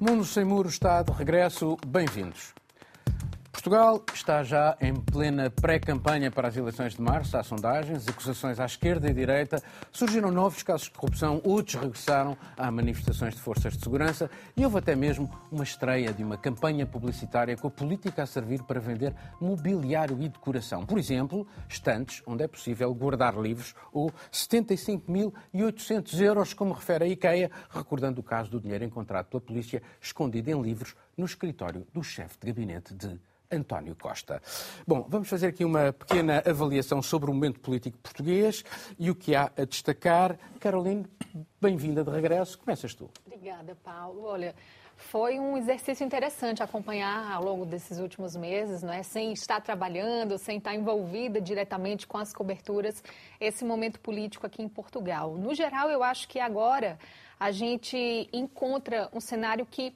Mundo Sem Muros está de regresso. Bem-vindos. Portugal está já em plena pré-campanha para as eleições de março. Há sondagens, acusações à esquerda e direita. Surgiram novos casos de corrupção, outros regressaram a manifestações de forças de segurança e houve até mesmo uma estreia de uma campanha publicitária com a política a servir para vender mobiliário e decoração. Por exemplo, estantes onde é possível guardar livros ou 75.800 euros, como refere a IKEA, recordando o caso do dinheiro encontrado pela polícia escondido em livros no escritório do chefe de gabinete de António Costa. Bom, vamos fazer aqui uma pequena avaliação sobre o momento político português e o que há a destacar. Caroline, bem-vinda de regresso. Começas tu. Obrigada, Paulo. Olha, foi um exercício interessante acompanhar ao longo desses últimos meses, não é? sem estar trabalhando, sem estar envolvida diretamente com as coberturas, esse momento político aqui em Portugal. No geral, eu acho que agora a gente encontra um cenário que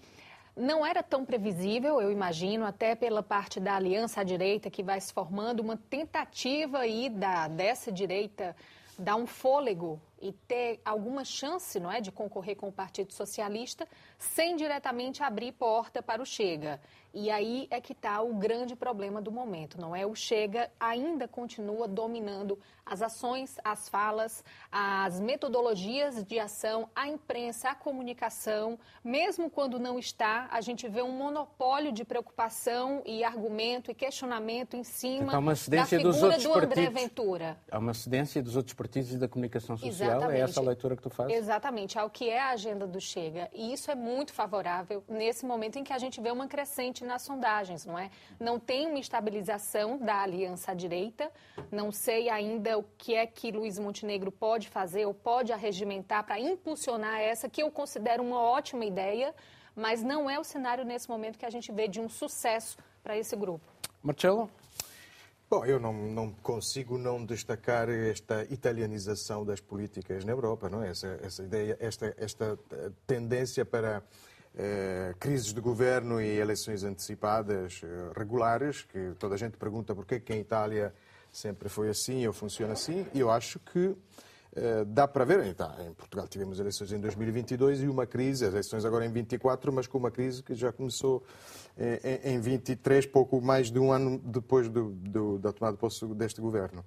não era tão previsível, eu imagino, até pela parte da aliança à direita que vai se formando, uma tentativa aí da, dessa direita dar um fôlego e ter alguma chance não é, de concorrer com o Partido Socialista sem diretamente abrir porta para o Chega. E aí é que está o grande problema do momento, não é? O Chega ainda continua dominando as ações, as falas, as metodologias de ação, a imprensa, a comunicação. Mesmo quando não está, a gente vê um monopólio de preocupação e argumento e questionamento em cima então, uma da figura do André partidos. Ventura. Há uma cedência dos outros partidos e da comunicação social. Exatamente. É essa a leitura que tu fazes? Exatamente, ao que é a agenda do Chega. E isso é muito favorável nesse momento em que a gente vê uma crescente nas sondagens, não é? Não tem uma estabilização da aliança à direita, não sei ainda o que é que Luiz Montenegro pode fazer ou pode arregimentar para impulsionar essa, que eu considero uma ótima ideia, mas não é o cenário nesse momento que a gente vê de um sucesso para esse grupo. Marcelo? Bom, eu não, não, consigo não destacar esta italianização das políticas na Europa, não é? Essa, essa ideia, esta, esta tendência para eh, crises de governo e eleições antecipadas eh, regulares, que toda a gente pergunta porquê que em Itália sempre foi assim ou funciona assim, e eu acho que eh, dá para ver, então, em Portugal tivemos eleições em 2022 e uma crise, as eleições agora em 24, mas com uma crise que já começou eh, em 23, pouco mais de um ano depois do, do, da tomada de posse deste governo.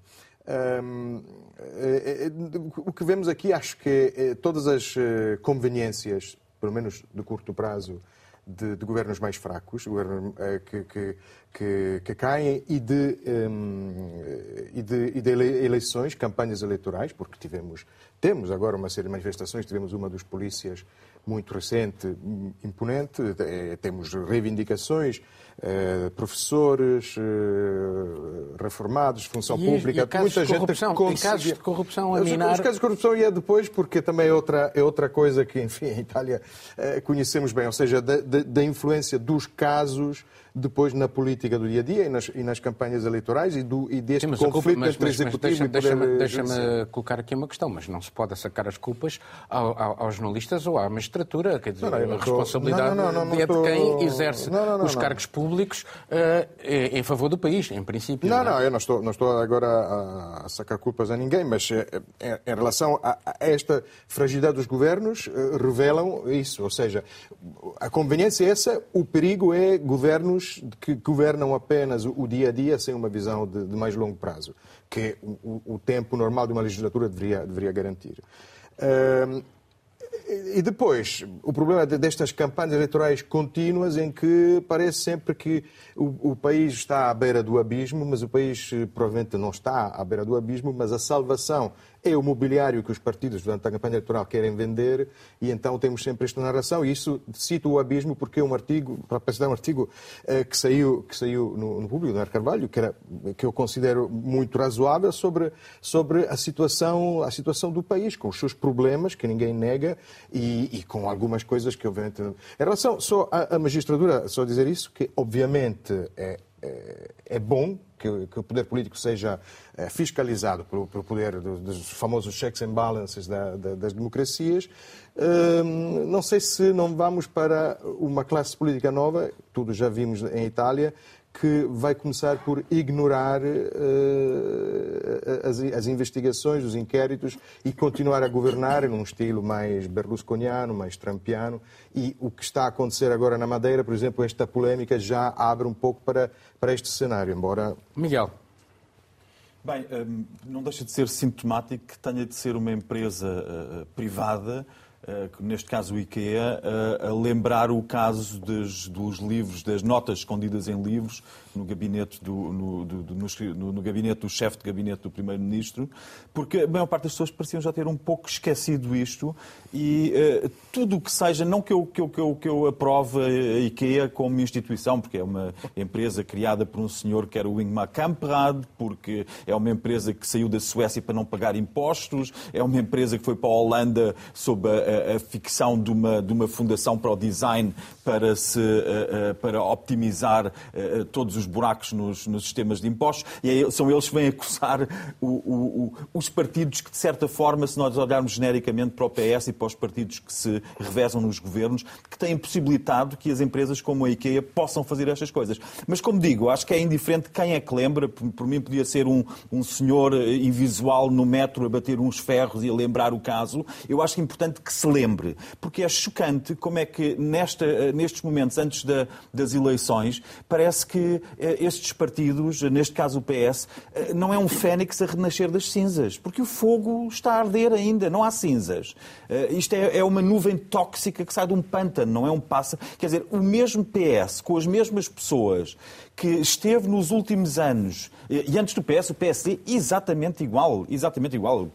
Um, eh, o que vemos aqui, acho que todas as conveniências, pelo menos de curto prazo, de, de, governos mais fracos, governos que, que, que, que caem e de, um, e, de, e de, eleições, campanhas eleitorais, porque tivemos, temos agora uma série de manifestações, tivemos uma dos polícias muito recente, imponente, temos reivindicações, eh, professores, eh, reformados, função e, pública, e muita gente corrupção, conseguia... casos de corrupção a minar... Os, casos de corrupção e é depois, porque também é outra, é outra coisa que, enfim, em Itália eh, conhecemos bem, ou seja, da, da influência dos casos depois na política do dia a dia e nas, e nas campanhas eleitorais e, do, e deste Sim, conflito mas, entre mas, executivo mas deixa, e poder deixa-me, deixa colocar aqui uma questão, mas não se pode sacar as culpas ao, ao, aos jornalistas ou à magistratura, quer dizer, não, não, a responsabilidade não, não, é de quem exerce os cargos públicos uh, em favor do país, em princípio. Não, não, eu não estou, não estou agora a, a sacar culpas a ninguém, mas em, em relação a, a, esta fragilidade dos governos, revelam isso, ou seja, a conveniência é essa, o perigo é governos que governam apenas o dia a dia sem uma visão de, de mais longo prazo, que o, o, tempo normal de uma legislatura deveria, deveria garantir. E depois, o problema destas campanhas eleitorais contínuas em que parece sempre que o, o, país está à beira do abismo, mas o país eh, provavelmente não está à beira do abismo, mas a salvação é o mobiliário que os partidos durante a campanha eleitoral querem vender e então temos sempre esta narração. E isso cita o abismo porque é um artigo, para citar um artigo eh, que saiu, que saiu no, no público, no Carvalho, que, era, que eu considero muito razoável sobre, sobre a, situação, a situação do país, com os seus problemas, que ninguém nega, e, e com algumas coisas que obviamente... Em relação só à, à magistratura, só dizer isso, que obviamente é, é, é bom que, que, o poder político seja é, fiscalizado pelo, pelo poder do, dos famosos checks and balances da, da, das democracias. Hum, não sei se não vamos para uma classe política nova, tudo já vimos em Itália, que vai começar por ignorar uh, as, as, investigações, os inquéritos e continuar a governar num estilo mais berlusconiano, mais trumpiano. E o que está a acontecer agora na Madeira, por exemplo, esta polémica já abre um pouco para, para este cenário, embora... Miguel. Bem, hum, não deixa de ser sintomático que tenha de ser uma empresa uh, privada eh, neste caso o IKEA, a lembrar o caso dos, dos livros, das notas escondidas em livros, no gabinete do, no, do, no, no, gabinete do chefe de gabinete do primeiro-ministro, porque a maior parte das pessoas pareciam já ter um pouco esquecido isto e uh, tudo o que seja, não que eu, que, eu, que, eu, que eu aprove a IKEA como instituição, porque é uma empresa criada por um senhor que era o Ingmar Kamprad, porque é uma empresa que saiu da Suécia para não pagar impostos, é uma empresa que foi para a Holanda sob a, a, a ficção de uma, de uma fundação para o design para, se, uh, uh, para optimizar todos os os buracos nos, nos sistemas de impostos, e é, são eles que vêm acusar o, o, o, os partidos que, de certa forma, se nós olharmos genericamente para o PS e para os partidos que se revezam nos governos, que têm possibilitado que as empresas como a IKEA possam fazer estas coisas. Mas, como digo, acho que é indiferente quem é que lembra, por, por mim podia ser um, um senhor eh, invisual no metro a bater uns ferros e a lembrar o caso, eu acho importante que se lembre, porque é chocante como é que nesta, eh, nestes momentos, antes da, das eleições, parece que estes partidos, neste caso o PS, eh, não é um fênix a renascer das cinzas, porque o fogo está a arder ainda, não há cinzas. Eh, isto é, é uma nuvem tóxica que sai de um pântano, não é um pássaro. Quer dizer, o mesmo PS, com as mesmas pessoas que esteve nos últimos anos, e antes do PS, o PSD, exatamente igual, exatamente igual.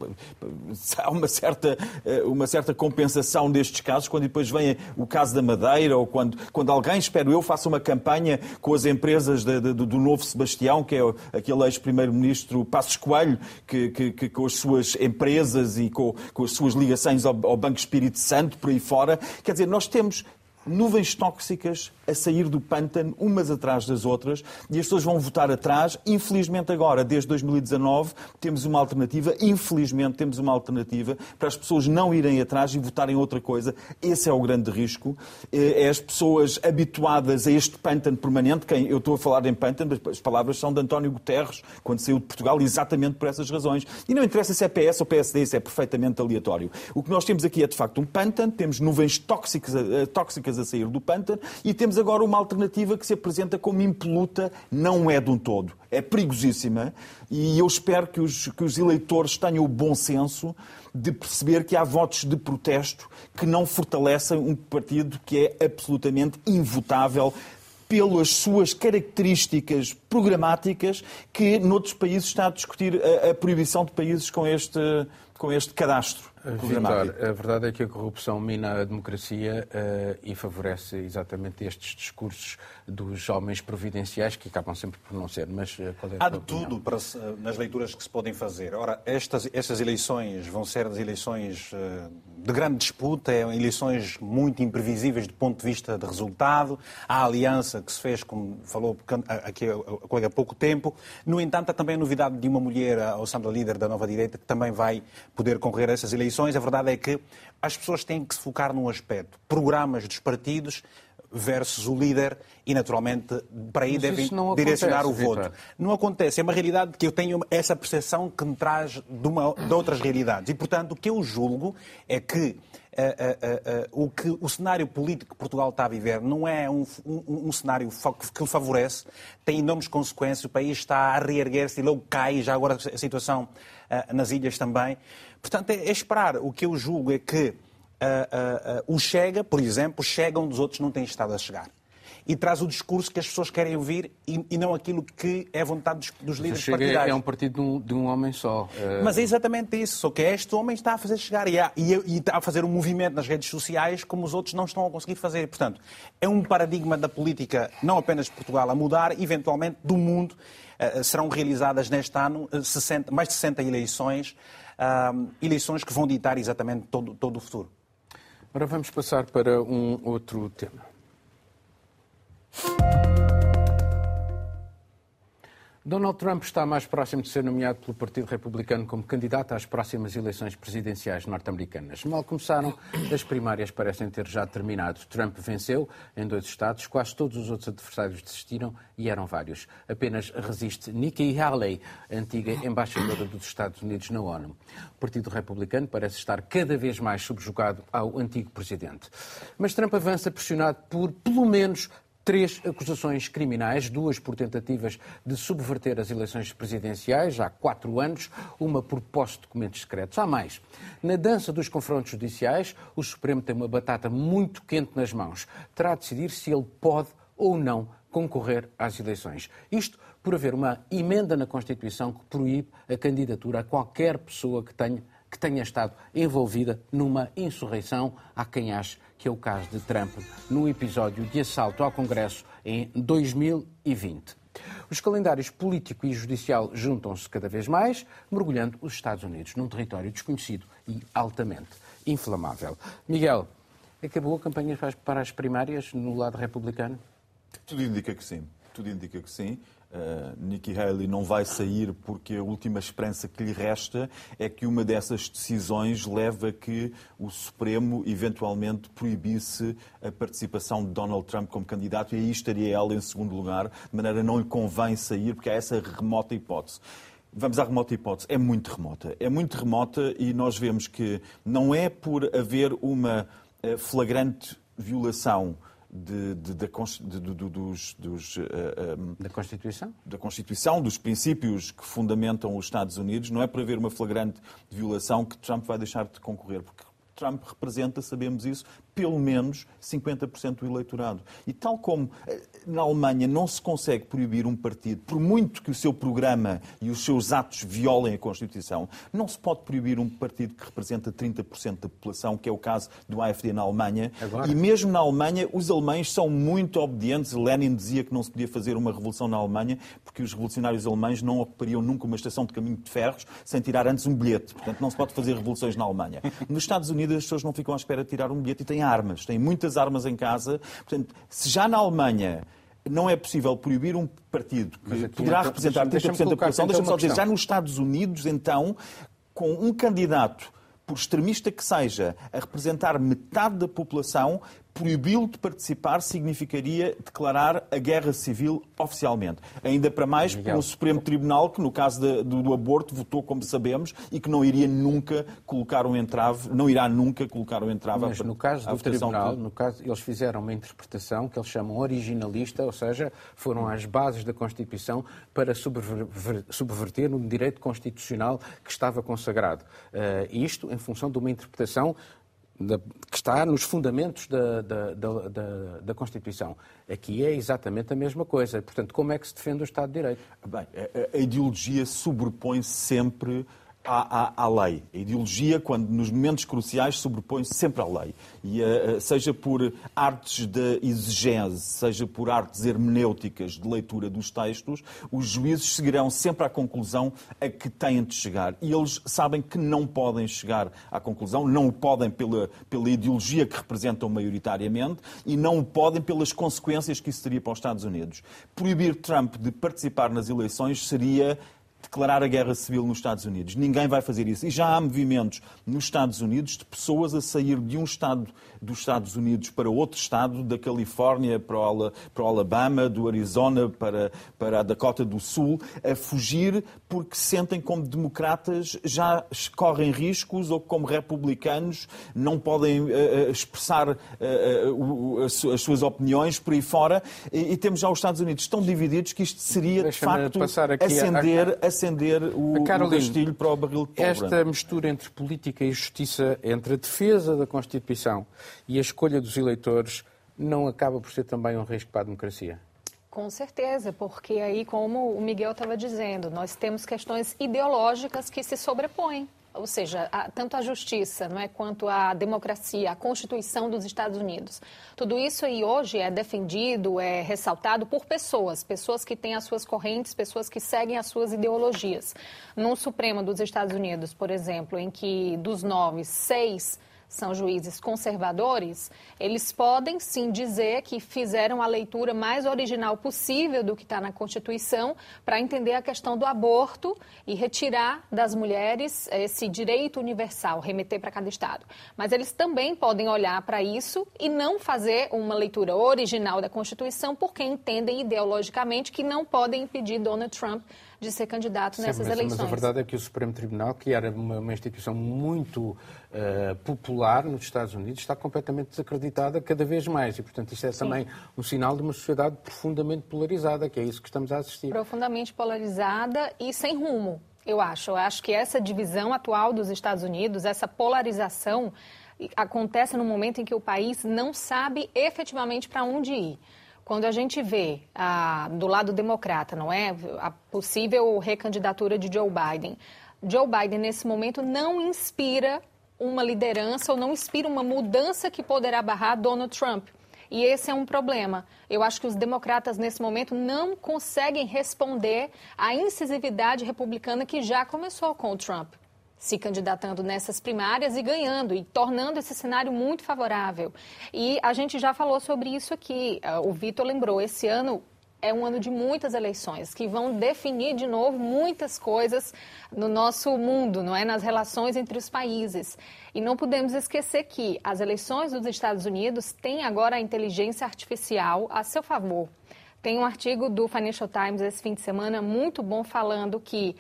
Há uma certa, uma certa compensação destes casos, quando depois vem o caso da Madeira, ou quando, quando alguém, espero eu, faça uma campanha com as empresas de, de, do novo Sebastião, que é aquele ex-primeiro-ministro Passos Coelho, que, que, que, com as suas empresas e com, com as suas ligações ao, ao Banco Espírito Santo, por aí fora. Quer dizer, nós temos nuvens tóxicas a sair do pântano, umas atrás das outras, e as pessoas vão votar atrás. Infelizmente, agora, desde 2019, temos uma alternativa. Infelizmente, temos uma alternativa para as pessoas não irem atrás e votarem outra coisa. Esse é o grande risco. É as pessoas habituadas a este pântano permanente. Quem, eu estou a falar em pântano, as palavras são de António Guterres, quando saiu de Portugal, exatamente por essas razões. E não interessa se é PS ou PSD, isso é perfeitamente aleatório. O que nós temos aqui é, de facto, um pântano, temos nuvens tóxicas, eh, a sair do pântano e temos temos agora uma alternativa que se apresenta como impoluta, não é de um todo. É perigosíssima e eu espero que os, que os eleitores tenham o bom senso de perceber que há votos de protesto que não fortalecem um partido que é absolutamente invotável pelas suas características programáticas que noutros países está a discutir a, a proibição de países com este, com este cadastro. Vitor, a verdade é que a corrupção mina a democracia uh, e favorece exatamente estes discursos dos homens providenciais que acabam sempre por não ser. Mas uh, qual é a Há de tudo para, nas leituras que se podem fazer. Ora, estas, estas eleições vão ser as eleições uh, de grande disputa, é, eleições muito imprevisíveis do ponto de vista de resultado. Há a aliança que se fez, como falou aqui a colega há pouco tempo. No entanto, há também a novidade de uma mulher, a Sandra Líder da Nova Direita, que também vai poder concorrer a essas eleições eleições, a verdade é que as pessoas têm que se focar num aspecto. Programas dos partidos versus o líder e, naturalmente, para aí devem direcionar acontece, o voto. Não acontece. É uma realidade que eu tenho essa percepção que me traz de, uma, de outras realidades. E, portanto, o que eu julgo é que Uh, uh, uh, o que o cenário político que Portugal está a viver não é um, um, um cenário que lhe favorece, tem enormes consequências, o país está a reerguer-se e logo cai, já agora a situação nas ilhas também. Portanto, é, é, esperar. O que eu julgo é que o Chega, por exemplo, Chega onde os outros não têm estado a chegar e traz o discurso que as pessoas querem ouvir e, e não aquilo que é vontade dos, dos líderes Chega partidários. É um partido de um, homem só. Eh, Mas é exatamente isso. Só que este homem está a fazer chegar e, há, e, e, está a fazer um movimento nas redes sociais como os outros não estão a conseguir fazer. Portanto, é um paradigma da política, não apenas de Portugal, a mudar, eventualmente do mundo. Uh, serão realizadas neste ano 60, mais de 60 eleições, uh, eleições que vão ditar exatamente todo, todo o futuro. Agora vamos passar para um outro tema. Donald Trump está mais próximo de ser nomeado pelo Partido Republicano como candidato às próximas eleições presidenciais norte-americanas. Mal começaram, as primárias parecem ter já terminado. Trump venceu em dois estados, quase todos os outros adversários desistiram e eram vários. Apenas resiste Nikki Haley, antiga embaixadora dos Estados Unidos na ONU. O Partido Republicano parece estar cada vez mais subjugado ao antigo presidente. Mas Trump avança pressionado por, pelo menos, três acusações criminais, duas por tentativas de subverter as eleições presidenciais há quatro anos, uma por posse de documentos secretos. Há mais. Na dança dos confrontos judiciais, o Supremo tem uma batata muito quente nas mãos. Terá de decidir se ele pode ou não concorrer às eleições. Isto por haver uma emenda na Constituição que proíbe a candidatura a qualquer pessoa que tenha, que tenha estado envolvida numa insurreição, há quem ache que é o caso de Trump no episódio de assalto ao Congresso em 2020. Os calendários político e judicial juntam-se cada vez mais, mergulhando os Estados Unidos num território desconhecido e altamente inflamável. Miguel, acabou a campanha para as primárias no lado republicano? Tudo indica que sim. Tudo indica que sim. Uh, Nikki Haley não vai sair porque a última esperança que lhe resta é que uma dessas decisões leve a que o Supremo eventualmente proibisse a participação de Donald Trump como candidato e aí estaria ela em segundo lugar, de maneira não lhe convém sair porque há essa remota hipótese. Vamos à remota hipótese. É muito remota. É muito remota e nós vemos que não é por haver uma eh, flagrante violação de, de, de, dos, dos, uh, eh, um, eh, da Constituição? Da Constituição, dos princípios que fundamentam os Estados Unidos. Não é por haver uma flagrante violação que Trump vai deixar de concorrer, porque Trump representa, sabemos isso, pelo menos 50% do eleitorado. E tal como eh, na Alemanha não se consegue proibir um partido, por muito que o seu programa e os seus atos violem a Constituição, não se pode proibir um partido que representa 30% da população, que é o caso do AfD na Alemanha. Agora. E mesmo na Alemanha, os alemães são muito obedientes. Lenin dizia que não se podia fazer uma revolução na Alemanha porque os revolucionários alemães não ocupariam nunca uma estação de caminho de ferros sem tirar antes um bilhete. Portanto, não se pode fazer revoluções na Alemanha. Nos Estados Unidos, as pessoas não ficam à espera de tirar um bilhete e têm armas, têm muitas armas em casa. Portanto, se já na Alemanha não é possível proibir um partido que poderá então, representar 30% da população, deixa-me só dizer, já nos Estados Unidos, então, com um candidato por extremista que seja, a representar metade da população, proibi-lo de participar significaria declarar a guerra civil oficialmente. Ainda para mais Miguel. um Supremo Tribunal que, no caso de, do, do, aborto, votou, como sabemos, e que não iria nunca colocar um entrave, não irá nunca colocar um entrave Mas no caso do Tribunal, no caso, eles fizeram uma interpretação que eles chamam originalista, ou seja, foram às bases da Constituição para subverter um direito constitucional que estava consagrado. Uh, isto em função de uma interpretação da, que está nos fundamentos da, da, da, da, Constituição. Aqui é exatamente a mesma coisa. Portanto, como é que se defende o Estado de Direito? Bem, a, a ideologia sobrepõe sempre à, à, à, lei. A ideologia, quando nos momentos cruciais, sobrepõe-se sempre à lei. E, uh, seja por artes de exegese, seja por artes hermenêuticas de leitura dos textos, os juízes seguirão sempre à conclusão a que têm de chegar. E eles sabem que não podem chegar à conclusão, não o podem pela, pela ideologia que representam maioritariamente e não o podem pelas consequências que isso teria para os Estados Unidos. Proibir Trump de participar nas eleições seria declarar a guerra civil nos Estados Unidos. Ninguém vai fazer isso. E já há movimentos nos Estados Unidos de pessoas a sair de um estado dos Estados Unidos para outro estado, da Califórnia para o, o Alabama, do Arizona para, para a Dakota do Sul, a fugir porque sentem como democratas já correm riscos ou como republicanos não podem uh, expressar uh, uh, as suas opiniões por aí fora. E, e, temos já os Estados Unidos tão divididos que isto seria, de facto, acender, a... acender o, o castilho para o barril de pólvora. Esta mistura entre política e justiça, entre a defesa da Constituição e a escolha dos eleitores não acaba por ser também um risco para a democracia? Com certeza, porque aí, como o Miguel estava dizendo, nós temos questões ideológicas que se sobrepõem. Ou seja, a, tanto a justiça não é, quanto a democracia, a Constituição dos Estados Unidos. Tudo isso aí hoje é defendido, é ressaltado por pessoas, pessoas que têm as suas correntes, pessoas que seguem as suas ideologias. No Supremo dos Estados Unidos, por exemplo, em que dos nove, seis são juízes conservadores, eles podem sim dizer que fizeram a leitura mais original possível do que está na Constituição para entender a questão do aborto e retirar das mulheres esse direito universal, remeter para cada Estado. Mas eles também podem olhar para isso e não fazer uma leitura original da Constituição porque entendem ideologicamente que não podem impedir Donald Trump de ser candidato nessas mas, eleições. Mas a verdade é que o Supremo Tribunal, que era uma, uma instituição muito uh, popular nos Estados Unidos, está completamente desacreditada cada vez mais. E, portanto, isto é Sim. também um sinal de uma sociedade profundamente polarizada, que é isso que estamos a assistir. Profundamente polarizada e sem rumo, eu acho. Eu acho que essa divisão atual dos Estados Unidos, essa polarização, acontece no momento em que o país não sabe efetivamente para onde ir. Quando a gente vê ah, do lado democrata, não é, a possível recandidatura de Joe Biden, Joe Biden nesse momento não inspira uma liderança ou não inspira uma mudança que poderá barrar Donald Trump. E esse é um problema. Eu acho que os democratas, nesse momento, não conseguem responder à incisividade republicana que já começou com o Trump se candidatando nessas primárias e ganhando e tornando esse cenário muito favorável. E a gente já falou sobre isso aqui. Ah, o Vitor lembrou, esse ano é um ano de muitas eleições que vão definir de novo muitas coisas no nosso mundo, não é, nas relações entre os países. E não podemos esquecer que as eleições dos Estados Unidos têm agora a inteligência artificial a seu favor. Tem um artigo do Financial Times esse fim de semana muito bom falando que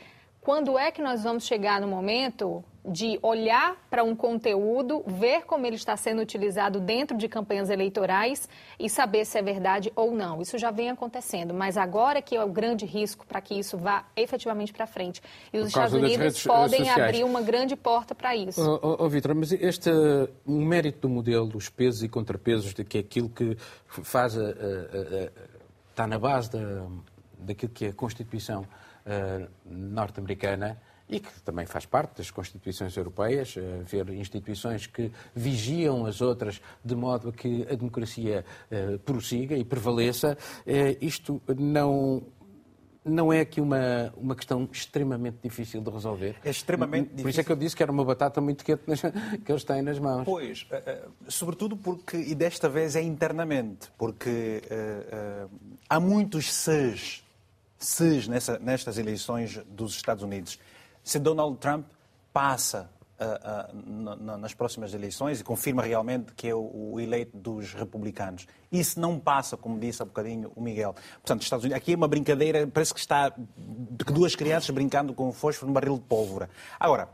quando é que nós vamos chegar no momento de olhar para um conteúdo, ver como ele está sendo utilizado dentro de campanhas eleitorais e saber se é verdade ou não. Isso já vem acontecendo, mas agora que é o grande risco para que isso vá efetivamente para frente. E os Estados Unidos eh, podem sociais. abrir uma grande porta para isso. Oh, oh, oh Vitor, mas este o mérito do modelo, os pesos e contrapesos, de que é aquilo que faz a, a, a, está na base da, daquilo que é a Constituição uh, norte-americana e que também faz parte das constituições europeias, uh, ver instituições que vigiam as outras de modo a que a democracia uh, prossiga e prevaleça. Isto não não é aqui uma, uma questão extremamente difícil de resolver. É extremamente Por difícil. Por isso é que eu disse que era uma batata muito quente nas, que eles têm nas mãos. Pois, sobretudo porque, e desta vez é internamente, porque há muitos ses se nessa, nestas eleições dos Estados Unidos, se Donald Trump passa uh, uh, nas próximas eleições e confirma realmente que é o, o, eleito dos republicanos. Se não passa, como disse há bocadinho o Miguel. Portanto, Estados Unidos, aqui é uma brincadeira, parece que está duas crianças brincando com fósforo no barril de pólvora. Agora,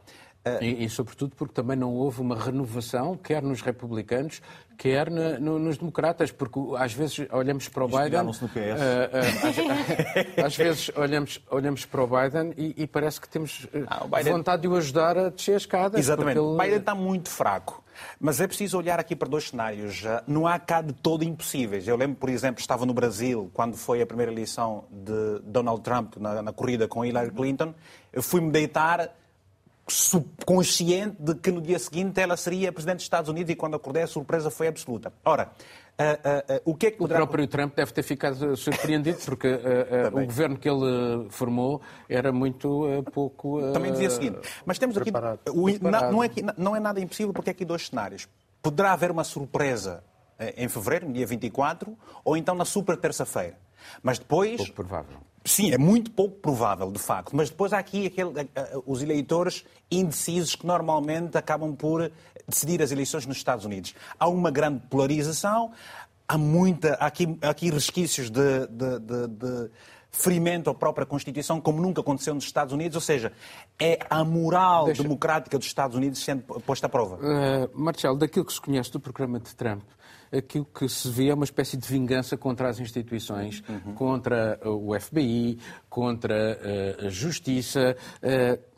e, e, sobretudo, porque também não houve uma renovação, quer nos republicanos, quer na, no, nos democratas, porque às vezes olhamos para o Biden. No PS. Uh, uh, às, às, vezes olhamos, olhamos para o Biden e, e parece que temos ah, Biden... vontade de o ajudar a descer a escada. Exatamente. Ele... Biden está muito fraco. Mas é preciso olhar aqui para dois cenários. Não há cá de todo impossíveis. Eu lembro, por exemplo, estava no Brasil quando foi a primeira eleição de Donald Trump na, na corrida com Hillary Clinton. Eu fui-me deitar subconsciente de que no dia seguinte ela seria Presidente dos Estados Unidos e quando acordei a surpresa foi absoluta. Ora, Uh, uh, uh, o que é que poderá... O próprio Trump deve ter ficado surpreendido, porque o governo que ele formou era muito pouco. Também dizia o seguinte: mas temos aqui. O, não, é, não é nada impossível, porque é aqui dois cenários. Poderá haver uma surpresa em fevereiro, no dia 24, ou então na super terça-feira. Mas depois. Pouco provável. Sim, é muito pouco provável, de facto. Mas depois há aqui aquele, os eleitores indecisos que normalmente acabam por decidir as eleições nos Estados Unidos. Há uma grande polarização, há, muita, há aqui, há aqui resquícios de, de, de, de ferimento à própria Constituição, como nunca aconteceu nos Estados Unidos, ou seja, é a moral Deixa... democrática dos Estados Unidos sendo posta à prova. Uh, Marcelo, daquilo que se conhece do programa de Trump, aquilo que se vê é uma espécie de vingança contra as instituições, uhum. contra o FBI, contra uh, a justiça. Uh,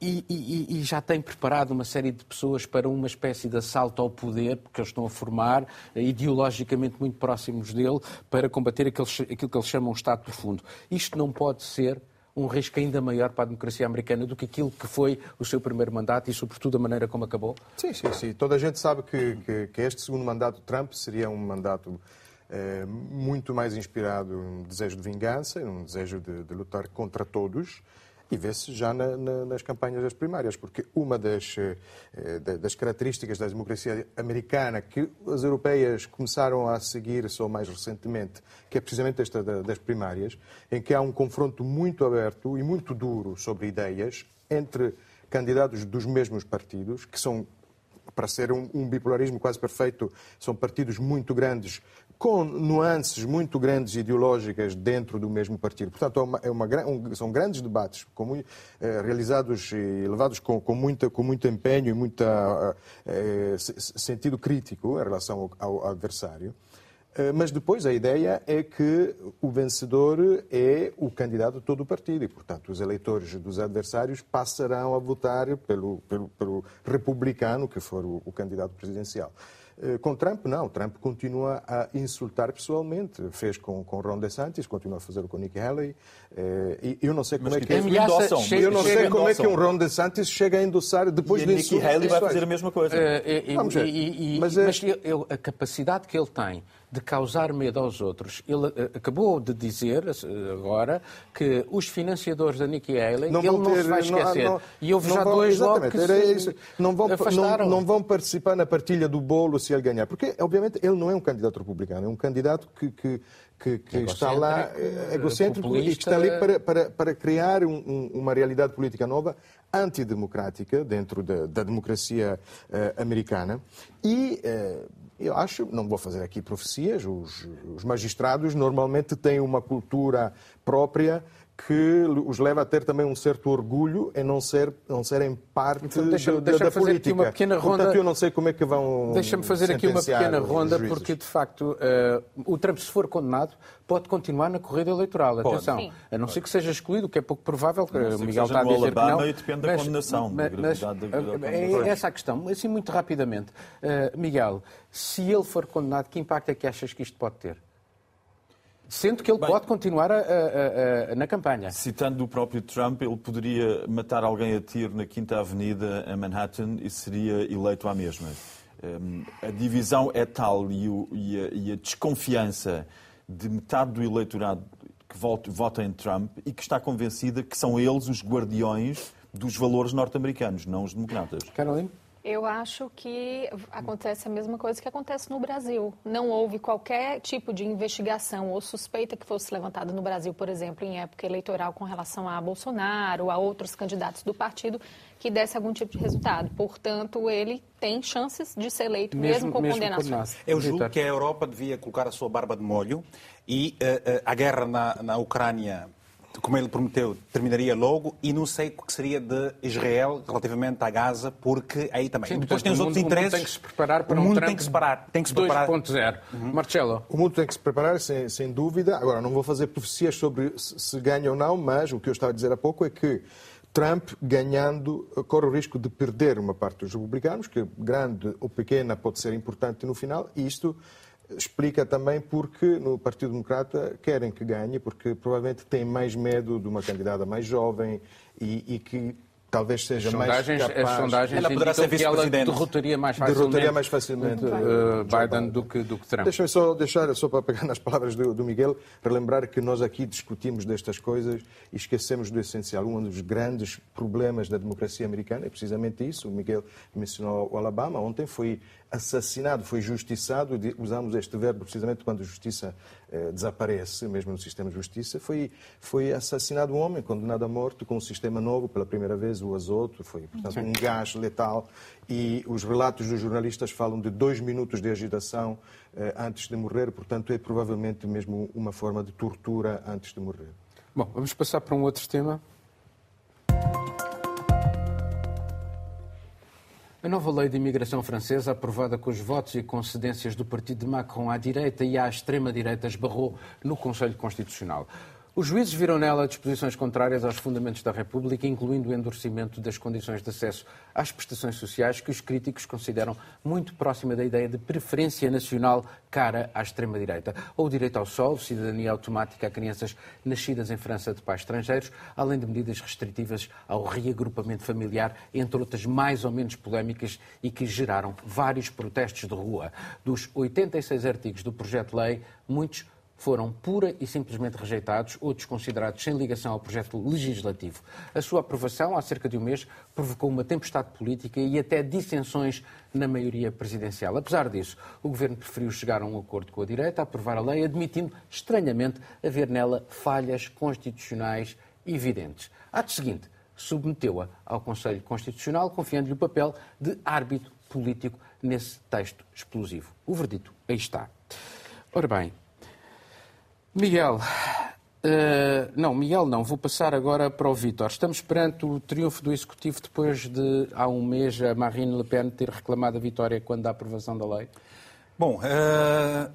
e, e, e, já tem preparado uma série de pessoas para uma espécie de assalto ao poder, porque eles estão a formar, uh, ideologicamente muito próximos dele, para combater aquilo que eles chamam de Estado profundo. Isto não pode ser um risco ainda maior para a democracia americana do que aquilo que foi o seu primeiro mandato e, sobretudo, a maneira como acabou? Sim, sim, sim. Toda a gente sabe que, que, que este segundo mandato de Trump seria um mandato eh, muito mais inspirado num desejo de vingança, num desejo de, de lutar contra todos. E vê-se já na, na, nas campanhas das primárias, porque uma das, eh, das características da democracia americana que as europeias começaram a seguir só mais recentemente, que é precisamente esta das primárias, em que há um confronto muito aberto e muito duro sobre ideias entre candidatos dos mesmos partidos, que são para ser um, um, bipolarismo quase perfeito, são partidos muito grandes, com nuances muito grandes ideológicas dentro do mesmo partido. Portanto, é uma, é uma, um, são grandes debates com, eh, realizados e levados com, com, muita, com muito empenho e muito eh, sentido crítico em relação ao, ao adversário. Eh, mas depois a ideia é que o vencedor é o candidato de todo o partido e, portanto, os eleitores dos adversários passarão a votar pelo, pelo, pelo republicano que for o, o candidato presidencial. Eh, com Trump, não. Trump continua a insultar pessoalmente. Fez com, com Ron DeSantis, continua a fazer com Nikki Haley. Eh, e eu não sei como mas é que... Endossam, eu não sei como é que um Ron DeSantis chega a endossar depois e de Nikki Haley vai fazer a mesma coisa. Uh, Vamos ver. E, e, mas, mas eu, a capacidade que ele tem de causar medo aos outros. Ele acabou de dizer agora que os financiadores da Nikki Haley, não ele não ter, se vai esquecer. Não, não, e houve já vão, dois logo que era isso. Não vão. Não, não, vão participar na partilha do bolo se ele ganhar. Porque, obviamente, ele não é um candidato republicano, é um candidato que, que, que, que está lá, egocêntrico, e que está ali para, para, para criar um, um, uma realidade política nova, antidemocrática, dentro da, da democracia uh, americana. E. Uh, eu acho, não vou fazer aqui profecias, os, os magistrados normalmente têm uma cultura própria que os leva a ter também um certo orgulho em não, ser, não serem parte então, deixa, da, deixa da fazer política. Aqui uma pequena ronda. Portanto, eu não sei como é que vão Deixa-me fazer aqui uma pequena ronda, porque de facto uh, o Trump, se for condenado, pode continuar na corrida eleitoral. Pode. Atenção, Sim. a não ser que seja excluído, o que é pouco provável, que o Miguel está a dizer Alabama, que não. E depende da condenação. Mas, mas, da, da, é essa a questão. Assim, muito rapidamente. Uh, Miguel, se ele for condenado, que impacto é que achas que isto pode ter? Sendo que ele Bem, pode continuar a, a, a, na campanha. Citando o próprio Trump, ele poderia matar alguém a tiro na Quinta Avenida, em Manhattan, e seria eleito à mesma. Um, a divisão é tal e, o, e, a, e, a, desconfiança de metade do eleitorado que vota, vota em Trump e que está convencida que são eles os guardiões dos valores norte-americanos, não os democratas. Caroline? Eu acho que acontece a mesma coisa que acontece no Brasil. Não houve qualquer tipo de investigação ou suspeita que fosse levantada no Brasil, por exemplo, em época eleitoral com relação a Bolsonaro ou a outros candidatos do partido que desse algum tipo de resultado. Portanto, ele tem chances de ser eleito mesmo, mesmo com mesmo condenações. Eu julgo que a Europa devia colocar a sua barba de molho e uh, uh, a guerra na, na Ucrânia como ele prometeu, terminaria logo e não sei o que seria de Israel relativamente à Gaza, porque aí também. Sim, Depois tem os outros mundo, interesses. O mundo tem que se preparar para o mundo um tem que se parar, tem que se preparar. 2.0. Uhum. Marcelo. O mundo tem que se preparar, sem, sem dúvida. Agora, não vou fazer profecias sobre se ganha ou não, mas o que eu estava a dizer há pouco é que Trump, ganhando, corre o risco de perder uma parte dos republicanos, que grande ou pequena pode ser importante no final, e isto explica também porque no Partido Democrata querem que ganhe, porque provavelmente têm mais medo de uma candidata mais jovem e, e que talvez seja mais capaz... As sondagens ela poderá ser que ela derrotaria mais facilmente, derrotaria mais facilmente uh, Biden do que, do que Trump. Deixa-me só, deixar, só para pegar nas palavras do, do Miguel, relembrar que nós aqui discutimos destas coisas e esquecemos do essencial. Um dos grandes problemas da democracia americana é precisamente isso. O Miguel mencionou o Alabama. Ontem foi assassinado, foi justiçado, usamos este verbo precisamente quando a justiça eh, desaparece, mesmo no sistema de justiça, foi, foi assassinado um homem condenado à morte com um sistema novo, pela primeira vez, o azoto, foi, portanto, um gás letal. E os relatos dos jornalistas falam de dois minutos de agitação eh, antes de morrer, portanto, é provavelmente mesmo uma forma de tortura antes de morrer. Bom, vamos passar para um outro tema. A nova lei de imigração francesa, aprovada com os votos e concedências do partido de Macron à direita e à extrema-direita, esbarrou no Conselho Constitucional. Os juízes viram nela disposições contrárias aos fundamentos da República, incluindo o endurecimento das condições de acesso às prestações sociais, que os críticos consideram muito próxima da ideia de preferência nacional cara à extrema-direita. Ou o direito ao sol, cidadania automática a crianças nascidas em França de pais estrangeiros, além de medidas restritivas ao reagrupamento familiar, entre outras mais ou menos polémicas e que geraram vários protestos de rua. Dos 86 artigos do projeto de lei, muitos foram pura e simplesmente rejeitados ou desconsiderados sem ligação ao projeto legislativo. A sua aprovação, há cerca de um mês, provocou uma tempestade política e até dissensões na maioria presidencial. Apesar disso, o governo preferiu chegar a um acordo com a direita, aprovar a lei, admitindo, estranhamente, haver nela falhas constitucionais evidentes. Ato seguinte, submeteu-a ao Conselho Constitucional, confiando-lhe o papel de árbitro político nesse texto explosivo. O verdito aí está. Ora bem, Miguel, uh, não, Miguel não, vou passar agora para o Vítor. Estamos perante o triunfo do Executivo depois de, há um mês, a Marine Le Pen ter reclamado a vitória quando da aprovação da lei? Bom, uh,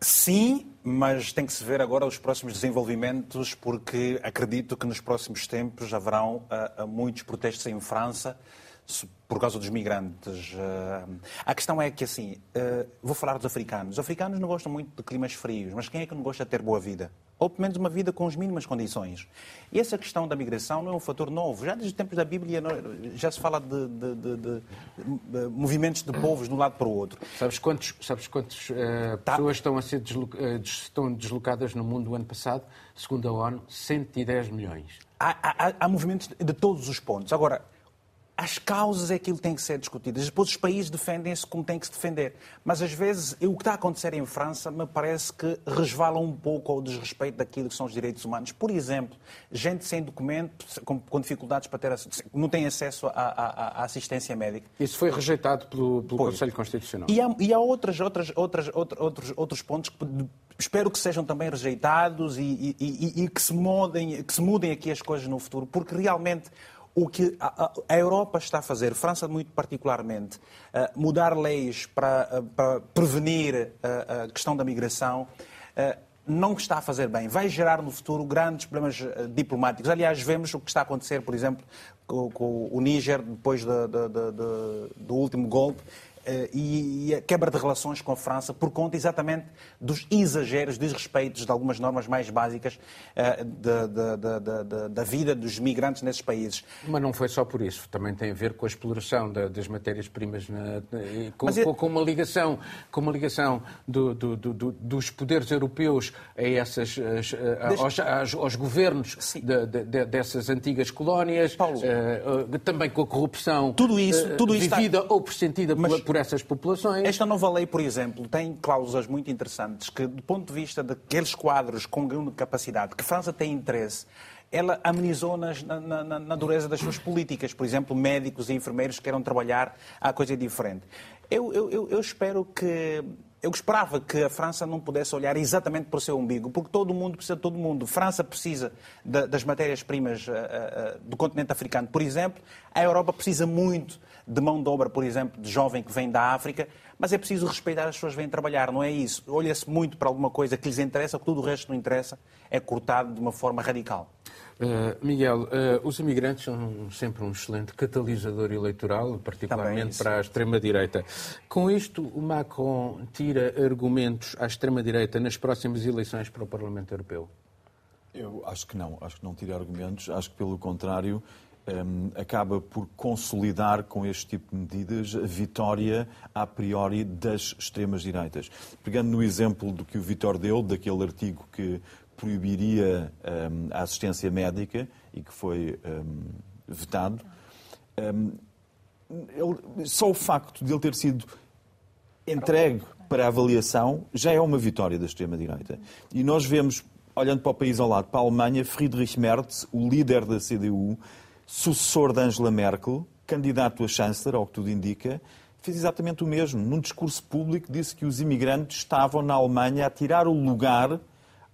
sim, mas tem que se ver agora os próximos desenvolvimentos, porque acredito que nos próximos tempos haverão uh, muitos protestos em França por causa dos migrantes. Eh, a questão é que, assim, eh, vou falar dos africanos. Os africanos não gostam muito de climas frios, mas quem é que não gosta de ter boa vida? Ou pelo menos uma vida com as mínimas condições. E essa questão da migração não é um fator novo. Já desde os tempos da Bíblia já se fala de, de, de, de movimentos de povos de um lado para o outro. Sabes quantas sabes quantos, uh, pessoas estão, a ser desloca, estão deslocadas no mundo o ano passado? Segundo a ONU, 110 milhões. Há, há, há movimentos de todos os pontos. Agora, as causas é que tem que ser discutido. Depois os países defendem-se como têm que se defender. Mas às vezes o que está a acontecer em França me parece que resvala um pouco ao desrespeito daquilo que são os direitos humanos. Por exemplo, gente sem documento, com, com dificuldades para ter não tem acesso à, assistência médica. Isso foi rejeitado pelo, pelo Conselho Constitucional. E há, e há outras, outras, outras, outros, outros pontos que espero que sejam também rejeitados e, e, e, e que, se mudem, que se mudem aqui as coisas no futuro, porque realmente o que a, Europa está a fazer, França muito particularmente, eh, mudar leis para, eh, para prevenir eh, a questão da migração, não está a fazer bem. Vai gerar no futuro grandes problemas diplomáticos. Aliás, vemos o que está a acontecer, por exemplo, com, o Níger, depois do último golpe. Eh, e a quebra de relações com a França por conta exatamente dos exageros, desrespeitos de algumas normas mais básicas eh, da, da, da, da vida dos migrantes nesses países. Mas não foi só por isso, também tem a ver com a exploração das matérias-primas, com, com, uma ligação, com uma ligação do, do, do, dos poderes europeus a essas, Deixa... aos, aos, governos de, dessas antigas colónias, Paulo, uh, também com a corrupção tudo isso, tudo isso vivida está... ou pressentida Mas... por essas populações. Esta nova lei, por exemplo, tem cláusulas muito interessantes que, do ponto de vista daqueles quadros com capacidade, que França tem interesse, ela amenizou nas, na, na, na, dureza das suas políticas. Por exemplo, médicos e enfermeiros que queiram trabalhar a coisa diferente. Eu, eu, eu espero que eu esperava que a França não pudesse olhar exatamente para o seu umbigo, porque todo mundo precisa de todo mundo. França precisa das matérias-primas uh, uh, do continente africano, por exemplo. A Europa precisa muito de mão de obra, por exemplo, de jovem que vem da África, mas é preciso respeitar as pessoas que vêm trabalhar, não é isso. Olha-se muito para alguma coisa que lhes interessa, que tudo o resto não interessa, é cortado de uma forma radical. Uh, Miguel, uh, os imigrantes são sempre um excelente catalisador eleitoral, particularmente para a extrema-direita. Com isto, o Macron tira argumentos à extrema-direita nas próximas eleições para o Parlamento Europeu? Eu acho que não. Acho que não tira argumentos. Acho que, pelo contrário, acaba por consolidar com este tipo de medidas a vitória a priori das extremas-direitas. Pegando no exemplo do que o Vitor deu, daquele artigo que proibiria um, a assistência médica e que foi um, vetado, ele, só o facto de ele ter sido entregue para avaliação já é uma vitória da extrema-direita. E nós vemos, olhando para o país ao lado, para a Alemanha, Friedrich Merz, o líder da CDU, sucessor de Angela Merkel, candidato a chanceler, ao que tudo indica, fez exatamente o mesmo. Num discurso público, disse que os imigrantes estavam na Alemanha a tirar o lugar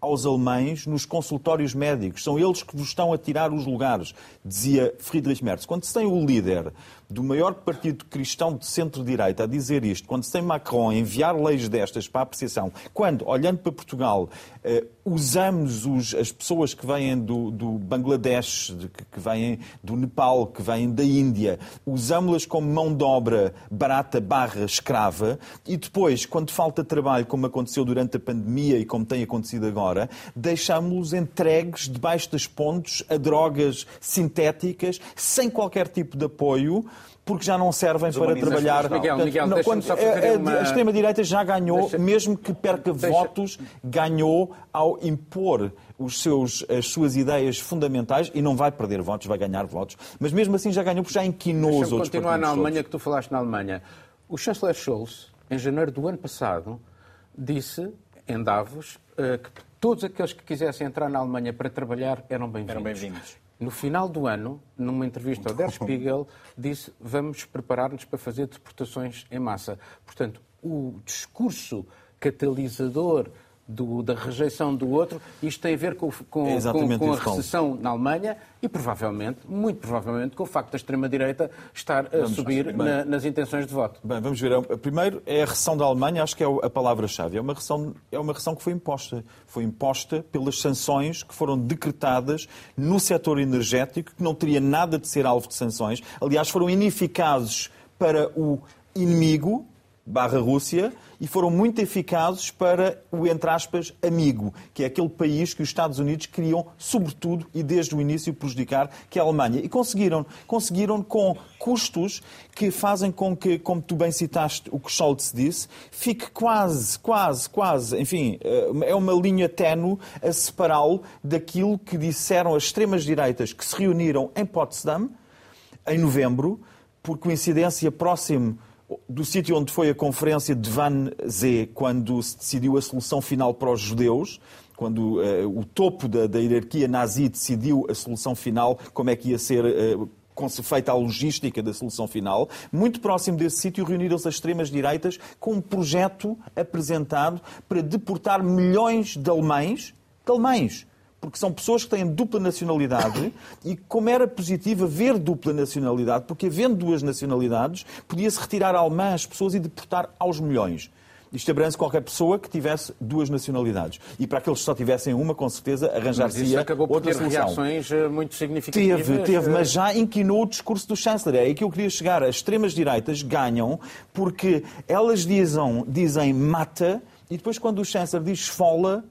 aos alemães nos consultórios médicos. São eles que vos estão a tirar os lugares, dizia Friedrich Merz. Quando se tem o líder do maior partido cristão de centro-direita a dizer isto, quando se tem Macron a enviar leis destas para apreciação, quando, olhando para Portugal, eh, usamos os, as pessoas que vêm do, do Bangladesh, que, que vêm do Nepal, que vêm da Índia, usamos-las como mão de obra barata barra escrava, e depois, quando falta trabalho, como aconteceu durante a pandemia e como tem acontecido agora, deixámos-los entregues debaixo das pontes a drogas sintéticas, sem qualquer tipo de apoio porque já não servem para trabalhar. Miguel, Miguel, não, quando, a, a, a extrema-direita já ganhou, deixa... mesmo que perca deixa... votos, ganhou ao impor os seus, as suas ideias fundamentais e não vai perder votos, vai ganhar votos, mas mesmo assim já ganhou porque já inquinou os outros continuar na Alemanha, todos. que tu falaste na Alemanha. O chanceler Scholz, em janeiro do ano passado, disse em Davos eh, que todos aqueles que quisessem entrar na Alemanha para trabalhar eram bem-vindos. Eram bem-vindos. No final do ano, numa entrevista ao Der Spiegel, disse vamos preparar-nos para fazer deportações em massa. Portanto, o discurso catalisador do, da rejeição do outro. Isto tem a ver com, com, é com, com a recessão na Alemanha e provavelmente, muito provavelmente, com o facto da extrema-direita estar a vamos, subir na, nas intenções de voto. Bem, vamos ver. Primeiro é a recessão da Alemanha, acho que é a palavra-chave. É uma recessão, é uma recessão que foi imposta. Foi imposta pelas sanções que foram decretadas no setor energético, que não teria nada de ser alvo de sanções. Aliás, foram ineficazes para o inimigo, barra Rússia, e foram muito eficazes para o, entre aspas, amigo, que é aquele país que os Estados Unidos queriam, sobretudo e desde o início, prejudicar, que é a Alemanha. E conseguiram. Conseguiram com custos que fazem com que, como tu bem citaste o que Scholz disse, fique quase, quase, quase, enfim, eh, é uma linha ténue a separá-lo daquilo que disseram as extremas-direitas que se reuniram em Potsdam, em novembro, por coincidência próximo do sítio onde foi a conferência de Van Zee, quando se decidiu a solução final para os judeus, quando uh, o topo da, da, hierarquia nazi decidiu a solução final, como é que ia ser uh, feita a logística da solução final. Muito próximo desse sítio reuniram-se as extremas-direitas com um projeto apresentado para deportar milhões de alemães, de alemães, porque são pessoas que têm dupla nacionalidade e como era positivo haver dupla nacionalidade, porque havendo duas nacionalidades, podia-se retirar alemãs pessoas e deportar aos milhões. Isto abrange qualquer pessoa que tivesse duas nacionalidades. E para aqueles que só tivessem uma, com certeza, arranjar-se outra ter solução. reações eh, muito significativas. Teve, teve, mas já inquinou o discurso do chanceler. É aí que eu queria chegar. As extremas-direitas ganham porque elas dizem, dizem mata e depois quando o chanceler diz esfola,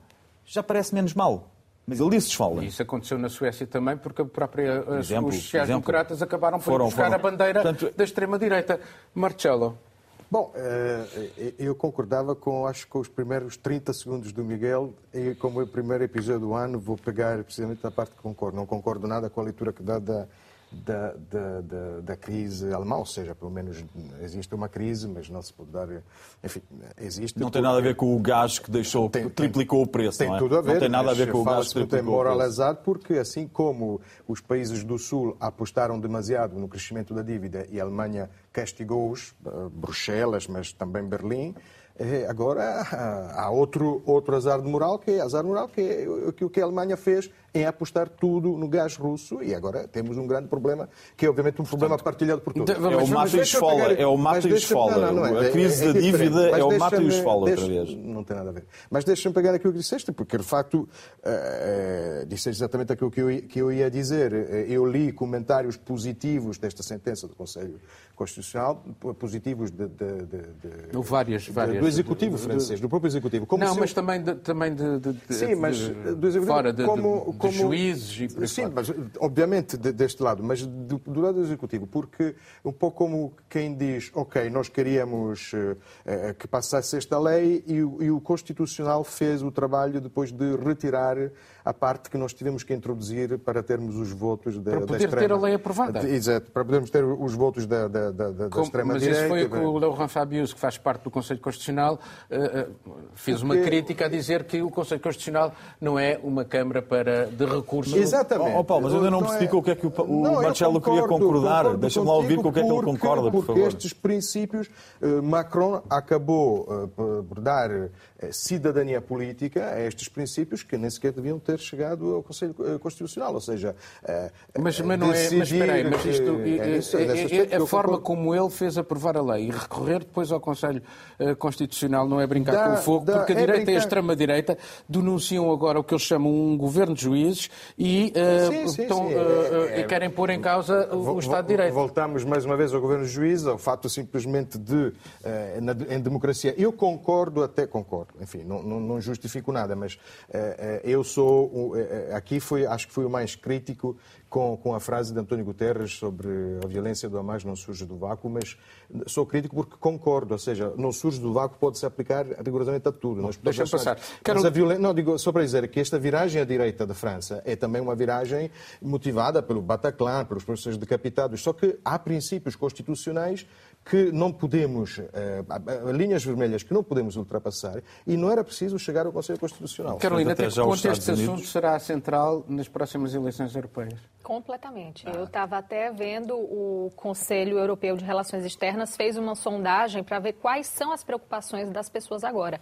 já parece menos mal. Mas ele disse esfola. Isso aconteceu na Suécia também, porque a própria, exemplo, os sociais-democratas acabaram por foram, buscar foram. a bandeira Portanto, da extrema-direita. Marcelo. Bom, eh, eu concordava com, acho que os primeiros 30 segundos do Miguel, e como é o primeiro episódio do ano, vou pegar precisamente a parte que concordo. Não concordo nada com a leitura que dá da, da, da, da, da, crise alemã, ou seja, pelo menos existe uma crise, mas não se pode dar. Enfim, existe. Não tem nada a ver com o gás que deixou, tem, triplicou o preço. Tem não é? tudo a ver. Não tem nada a ver com o gás que triplicou tem moralizado, porque assim como os países do Sul apostaram demasiado no crescimento da dívida e a Alemanha castigou-os, eh, Bruxelas, mas também Berlim. Eh, agora há outro, outro azar de moral, que é azar moral, que é o que a Alemanha fez em apostar tudo no gás russo e agora temos um grande problema, que é obviamente um problema Portanto, partilhado por todos. É o mato e esfola. É o mato e esfola. É, a crise é, é da dívida é o mato e esfola outra vez. Não tem nada a ver. Mas deixa-me pegar aquilo que disseste, porque de facto uh, uh, disseste exatamente aquilo que eu, que eu ia dizer. Eu li comentários positivos desta sentença do Conselho Constitucional, positivos de, de, de, de várias, várias, do Executivo francês, do próprio Executivo. Como não, mas também, de, também de, Sim, mas do Executivo, fora de, como, como juízes e por Sim, mas obviamente deste lado, mas do, do, lado do Executivo, porque um pouco como quem diz, ok, nós queríamos uh, que passasse esta lei e, e o Constitucional fez o trabalho depois de retirar a parte que nós tivemos que introduzir para termos os votos da, para poder da ter a lei aprovada. Exato, para podermos ter os votos da, da, da, da extrema-direita. Mas isso foi o que o Laurent Fabius, que faz parte do Conselho Constitucional, uh, uh, fez Porque... uma crítica a dizer que o Conselho Constitucional não é uma Câmara para, de recursos. Exatamente. Oh, oh Paulo, mas eu ainda não, não percebi é... com o que é que o, o não, Marcelo queria concordar. Deixa-me lá ouvir com o que é que ele concorda, por favor. Porque estes princípios, uh, Macron acabou por dar cidadania política a estes princípios que nem sequer deviam ter chegado ao Conselho Constitucional, ou seja, mas, mas não é, mas espera aí, mas isto, é, é, é, a forma como ele fez aprovar a lei e recorrer depois ao Conselho Constitucional não é brincar dá, com o fogo, dá, porque a direita e a extrema-direita denunciam agora o que eles chamam um governo de juízes e, uh, sim, sim, estão, sim. É, e querem pôr em causa o, o Estado de Direito. Voltamos mais uma vez ao governo juiz, ao fato simplesmente de, em democracia. Eu concordo, até concordo, enfim, não, não, não justifico nada, mas eu sou, aqui fui, acho que fui o mais crítico com, com a frase de António Guterres sobre a violência do Hamas não surge do vácuo, mas sou crítico porque concordo, ou seja, não surge do vácuo, pode-se aplicar rigorosamente a tudo. Deixa-me passar. Quero... Violen... Não, digo, só para dizer que esta viragem à direita da França é também uma viragem motivada pelo Bataclan, pelos professores decapitados, só que há princípios constitucionais que não podemos, uh, linhas vermelhas que não podemos ultrapassar e não era preciso chegar ao Conselho Constitucional. Carolina, até que ponto este assunto será central nas próximas eleições europeias? Completamente. Ah. Eu estava até vendo o Conselho Europeu de Relações Externas fez uma sondagem para ver quais são as preocupações das pessoas agora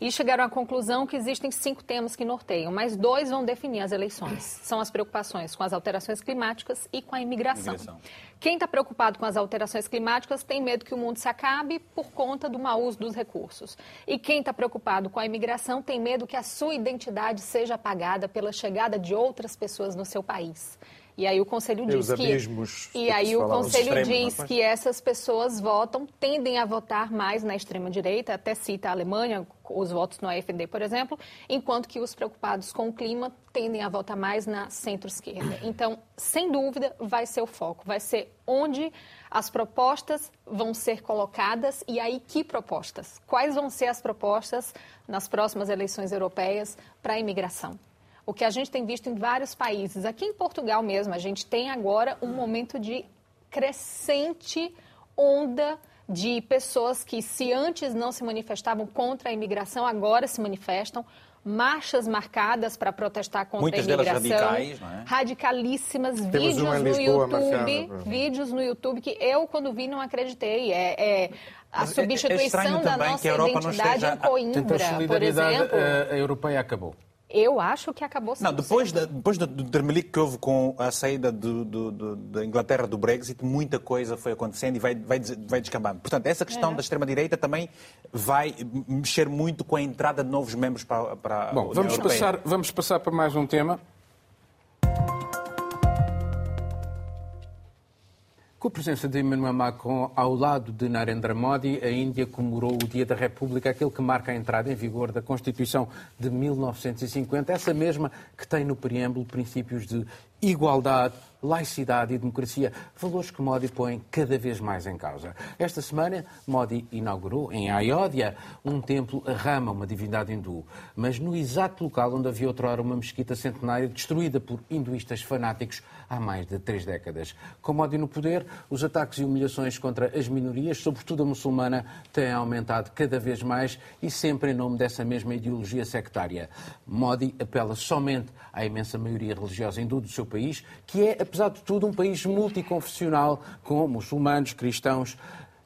e chegaram à conclusão que existem cinco temas que norteiam, mas dois vão definir as eleições. São as preocupações com as alterações climáticas e com a imigração. imigração. Quem está preocupado com as alterações climáticas tem medo que o mundo se acabe por conta do mau uso dos recursos. E quem está preocupado com a imigração tem medo que a sua identidade seja apagada pela chegada de outras pessoas no seu país. E aí o conselho diz que e aí o conselho diz que essas pessoas votam, tendem a votar mais na extrema direita, até cita a Alemanha, os votos no AfD, por exemplo, enquanto que os preocupados com o clima tendem a votar mais na centro-esquerda. Então, sem dúvida, vai ser o foco, vai ser onde as propostas vão ser colocadas e aí que propostas? Quais vão ser as propostas nas próximas eleições europeias para a imigração? O que a gente tem visto em vários países. Aqui em Portugal mesmo, a gente tem agora um momento de crescente onda de pessoas que, se antes não se manifestavam contra a imigração, agora se manifestam. Marchas marcadas para protestar contra Muitas a imigração. Delas radicais, não é? Radicalíssimas. Temos vídeos no Lisboa, YouTube. Vídeos no YouTube que eu, quando vi, não acreditei. É, é a Mas é, é substituição da nossa identidade em Coimbra, então, a por exemplo. A europeia acabou. Eu acho que acabou sendo. Não, depois, da, depois do, do que houve com a saída do, do, do, da Inglaterra do Brexit, muita coisa foi acontecendo e vai, vai, vai descambando. Portanto, essa questão é. da extrema-direita também vai mexer muito com a entrada de novos membros para, para Bom, a vamos passar, vamos passar para mais um tema. Com a presença de Emmanuel Macron ao lado de Narendra Modi, a Índia comemorou o Dia da República, aquele que marca a entrada em vigor da Constituição de 1950, essa mesma que tem no preâmbulo princípios de igualdade, laicidade e democracia, valores que Modi põe cada vez mais em causa. Esta semana, Modi inaugurou em Ayodhya um templo a Rama, uma divindade hindu, mas no exato local onde havia outrora uma mesquita centenária destruída por hinduístas fanáticos há mais de três décadas. Com Modi no poder, os ataques e humilhações contra as minorias, sobretudo a muçulmana, têm aumentado cada vez mais e sempre em nome dessa mesma ideologia sectária. Modi apela somente à imensa maioria religiosa hindu do seu país, que é, apesar de tudo, um país multiconfessional, com muçulmanos, cristãos,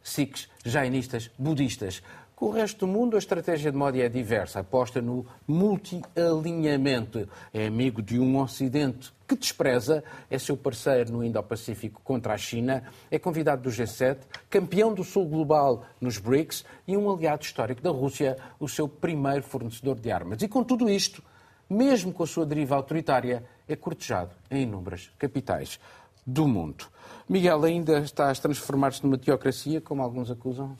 sikhs, jainistas, budistas. Com o resto do mundo, a estratégia de Modi é diversa. Aposta no multi-alinhamento. É amigo de um Ocidente que despreza, é seu parceiro no Indo-Pacífico contra a China, é convidado do G7, campeão do Sul Global nos BRICS e um aliado histórico da Rússia, o seu primeiro fornecedor de armas. E com tudo isto, mesmo com a sua deriva autoritária, é cortejado em inúmeras capitais do mundo. Miguel, ainda estás a transformar-se numa teocracia, como alguns acusam?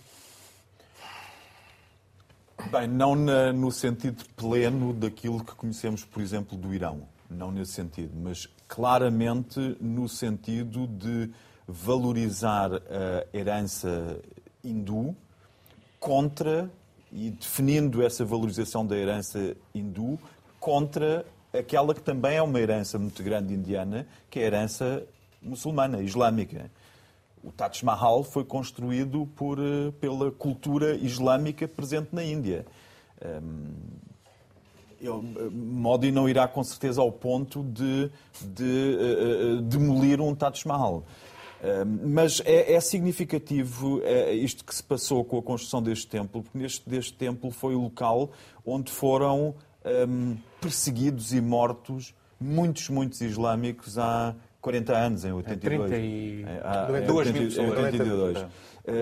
Bem, não na, no sentido pleno daquilo que conhecemos, por exemplo, do Irão. Não nesse sentido, mas claramente no sentido de valorizar a herança hindu contra e definindo essa valorização da herança hindu contra aquela que também é uma herança muito grande indiana, que é a herança muçulmana, islâmica. O Taj Mahal foi construído por, eh, pela cultura islâmica presente na Índia. Um, eu, Modi não irá com certeza ao ponto de, de uh, demolir um Taj Mahal. Uh, mas é, é significativo uh, isto que se passou com a construção deste templo, porque neste deste templo foi o local onde foram um, perseguidos e mortos muitos, muitos islâmicos há 40 anos, em 82. 30 e... há, em 82. Em 82. Uh,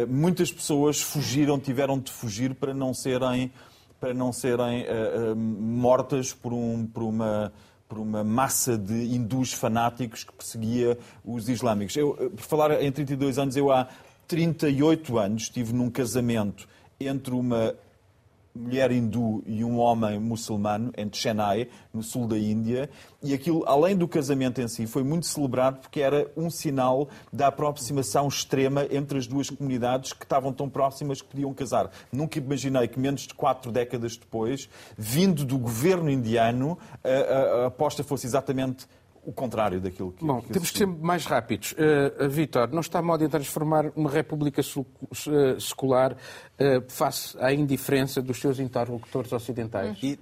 muitas pessoas fugiram, tiveram de fugir para não serem, para não serem uh, uh, mortas por, um, por, uma, por uma massa de hindus fanáticos que perseguia os islâmicos. Eu, por falar em 32 anos, eu há 38 anos estive num casamento entre uma mulher hindu e um homem muçulmano em Chennai, no sul da Índia, e aquilo, além do casamento em si, foi muito celebrado porque era um sinal da aproximação extrema entre as duas comunidades que estavam tão próximas que podiam casar. Nunca imaginei que menos de quatro décadas depois, vindo do governo indiano, a, a, a aposta fosse exatamente o contrário daquilo que. Bom, que temos que ser mais rápidos. Uh, Vítor, não está a modo em transformar uma república eh, secular uh, face à indiferença dos seus interlocutores ocidentais? E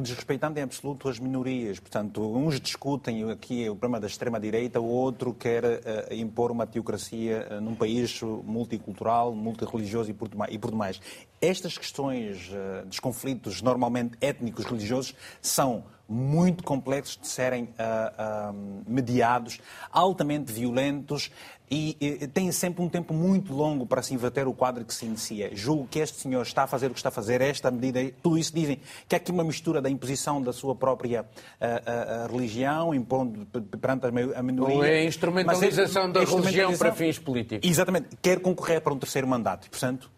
desrespeitando em absoluto as minorias. Portanto, uns discutem aqui o problema da extrema-direita, o outro quer uh, impor uma teocracia num país multicultural, multirreligioso e por demais. E por demais. Estas questões dos conflitos normalmente étnicos religiosos são muito complexos de serem uh, uh, mediados, altamente violentos e, e têm sempre um tempo muito longo para se inverter o quadro que se inicia. Julgo que este senhor está a fazer o que está a fazer, esta medida, tudo isso dizem que é aqui uma mistura da imposição da sua própria uh, religião, impondo perante a minoria. Ou é a instrumentalização é, da religião para fins políticos. Exatamente. Quer concorrer para um terceiro mandato. E, portanto,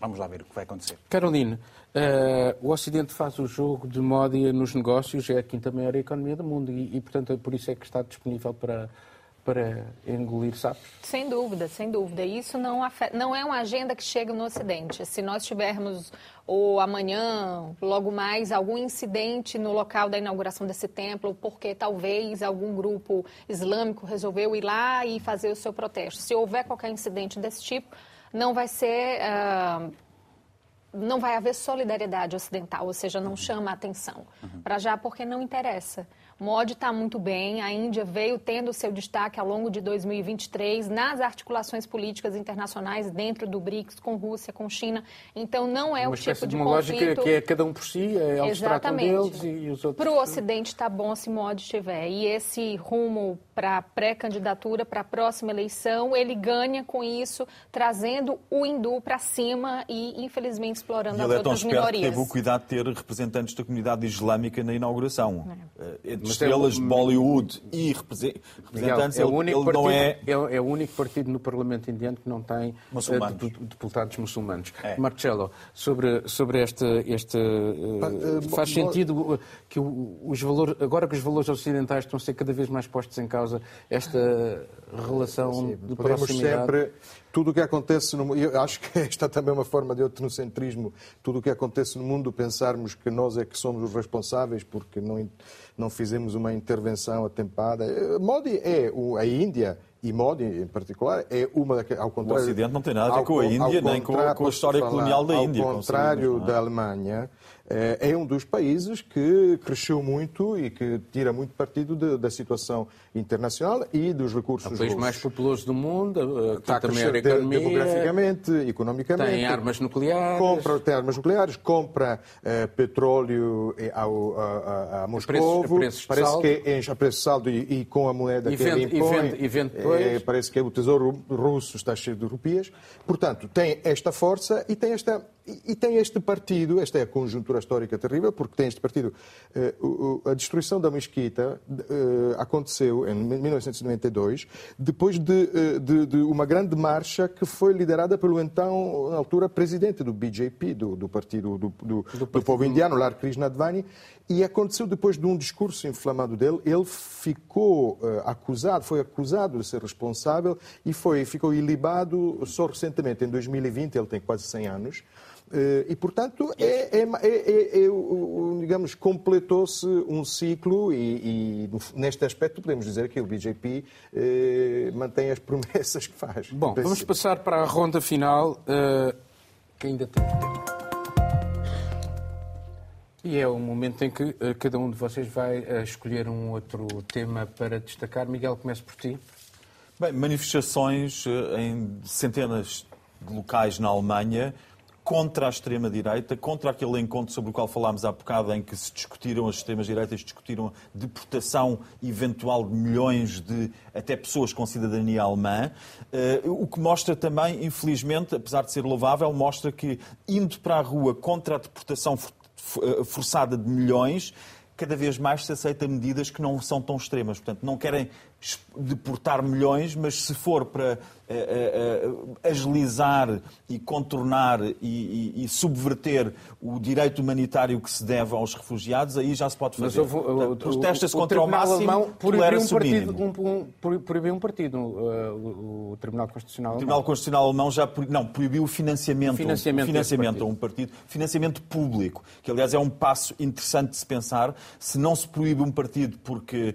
vamos lá ver o que vai acontecer. Caroline, Uh, o Ocidente faz o jogo de moda nos negócios, é a quinta maior economia do mundo e, e, portanto, por isso é que está disponível para, para engolir sapos? Sem dúvida, sem dúvida. Isso não, afeta, não é uma agenda que chega no Ocidente. Se nós tivermos ou amanhã, logo mais, algum incidente no local da inauguração desse templo, porque talvez algum grupo islâmico resolveu ir lá e fazer o seu protesto. Se houver qualquer incidente desse tipo, não vai ser... Uh, não vai haver solidariedade ocidental, ou seja, não chama a atenção. Uhum. Para já, porque não interessa. Modi está muito bem, a Índia veio tendo seu destaque ao longo de 2023 nas articulações políticas internacionais dentro do BRICS, com Rússia, com China. Então, não é uma o tipo de, uma conflito... lógica que é cada um por si, é eles Exatamente. deles e os outros... Para o Ocidente está bom se Modi estiver. E esse rumo para a pré-candidatura, para a próxima eleição, ele ganha com isso, trazendo o hindu para cima e, infelizmente, explorando e as outras minorias. Ele é tão teve o cuidado de ter representantes da comunidade islâmica na inauguração. É. Estrelas é, de Bollywood e representantes, é o único ele, partido, não é... é... é... o único partido no Parlamento indiano que não tem uh, deputados muçulmanos. É. Marcelo, sobre, sobre este... este uh, faz sentido que os valores, agora que os valores ocidentais estão a ser cada vez mais postos em causa, esta relação Sim, de proximidade... sempre tudo o que acontece no mundo, eu acho que esta também é uma forma de etnocentrismo, tudo o que acontece no mundo, pensarmos que nós é que somos os responsáveis porque não, não fizemos uma intervenção atempada. Eh, Modi é a Índia e Modi, em particular, é uma ao contrário. O Ocidente não tem nada a ver com a Índia, nem com, com a história colonial da Índia. Ao contrário é? da Alemanha, é, é um dos países que cresceu muito e que tira muito partido de, da situação internacional e dos recursos É o país russos. mais populoso do mundo, está a crescer de, demograficamente, economicamente. Tem armas nucleares. Compra, tem armas nucleares, compra uh, petróleo ao, a, a, a Moscou. Parece que enche a preço de saldo e, e, com a moeda e que vende, ele impõe. E vende, e vende é, parece que o tesouro russo está cheio de rupias. Portanto, tem esta força e tem esta e, tem este partido, esta é a conjuntura histórica terrível, porque tem este partido. Uh, a destruição da mesquita uh, aconteceu em 1992, depois de, uh, de, de, uma grande marcha que foi liderada pelo então, na altura, presidente do BJP, do, do Partido do, do, do, do Povo Indiano, Lar Krishna Advani, e aconteceu depois de um discurso inflamado dele, ele ficou acusado, foi acusado de ser responsável e foi, ficou ilibado só recentemente, em 2020, ele tem quase 100 anos. Uh, e, portanto, é, é, é, é digamos, completou-se um ciclo e, e, neste aspecto podemos dizer que o BJP uh, mantém as promessas que faz. Bom, vamos passar para a ronda final, que ainda tem tempo. E é o momento em que cada um de vocês vai escolher um outro tema para destacar. Miguel, comece por ti. Bem, manifestações em centenas de locais na Alemanha contra a extrema-direita, contra aquele encontro sobre o qual falámos há bocado, em que se discutiram as extremas-direitas, discutiram a deportação eventual de milhões de até pessoas com cidadania alemã, o que mostra também, infelizmente, apesar de ser louvável, mostra que indo para a rua contra a deportação eh, forçada de milhões, cada vez mais se aceita medidas que não são tão extremas. Portanto, não querem deportar milhões, mas se for para agilizar e contornar e, e, e, subverter o direito humanitário que se deve aos refugiados, aí já se pode fazer. Mas Protesta-se contra o, o máximo, proibiu um, partido, um, um, proibiu um partido, uh, o, o, Tribunal Constitucional Alemão. O Tribunal Constitucional Alemão já não, proibiu o financiamento, financiamento, financiamento a um partido, financiamento público, que aliás é um passo interessante de se pensar. Se não se proíbe um partido porque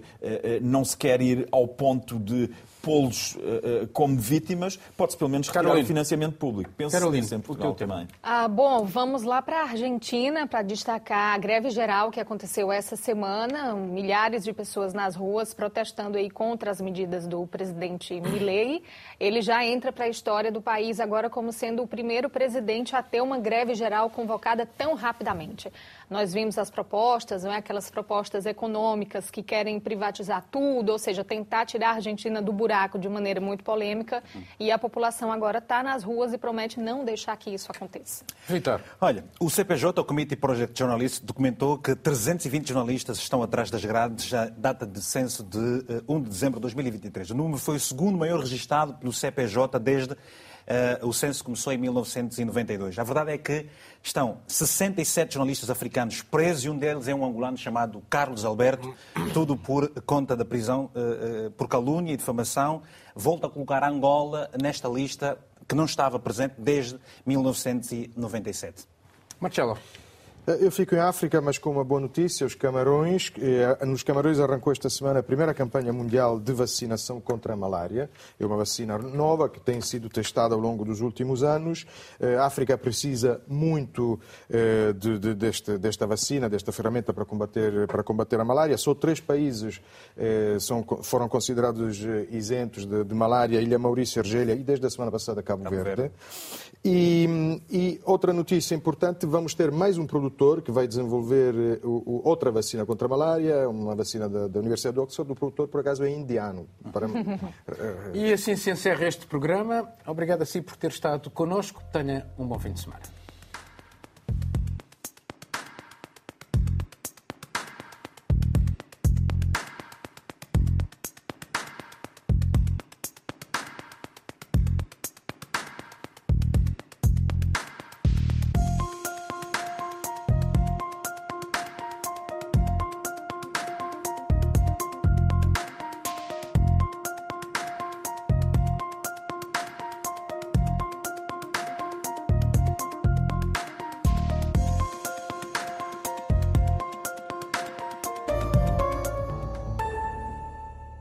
não se quer ir ao ponto de pô-los uh, como vítimas, pode-se pelo menos retirar o financiamento público. Penso Carolina, em Portugal também. Ah, bom, vamos lá para a Argentina para destacar a greve geral que aconteceu essa semana. Milhares de pessoas nas ruas protestando aí contra as medidas do presidente Milei. Ele já entra para a história do país agora como sendo o primeiro presidente a ter uma greve geral convocada tão rapidamente. Nós vimos as propostas, não é? aquelas propostas econômicas que querem privatizar tudo, ou seja, tentar tirar a Argentina do buraco de maneira muito polêmica. E a população agora está nas ruas e promete não deixar que isso aconteça. Vitor. Olha, o CPJ, o Committee Project Journalists, documentou que 320 jornalistas estão atrás das grades já data de censo de 1 eh, de dezembro de 2023. O número foi o segundo maior registrado pelo CPJ desde o censo começou em 1992. A verdade é que estão 67 jornalistas africanos presos e um deles é um angolano chamado Carlos Alberto, tudo por conta da prisão uh, uh, por calúnia e difamação. Volta a colocar Angola nesta lista que não estava presente desde 1997. Marcelo. Eu fico em África, mas com uma boa notícia: os Camarões. Eh, nos Camarões arrancou esta semana a primeira campanha mundial de vacinação contra a malária. É uma vacina nova que tem sido testada ao longo dos últimos anos. Eh, a África precisa muito eh, de, de, desta, desta vacina, desta ferramenta para combater, para combater a malária. Só três países são, foram considerados isentos de, de malária: Ilha Maurício, Argélia e, desde a semana passada, Cabo, Cabo Verde. Verde. E, e outra notícia importante: vamos ter mais um produto produtor que vai desenvolver eh, o, o, outra vacina contra a malária, uma vacina da, da Universidade de Oxford. O produtor, por acaso, é indiano. Para... e assim se encerra este programa. Obrigado a si por ter estado connosco. Tenha um bom fim de semana.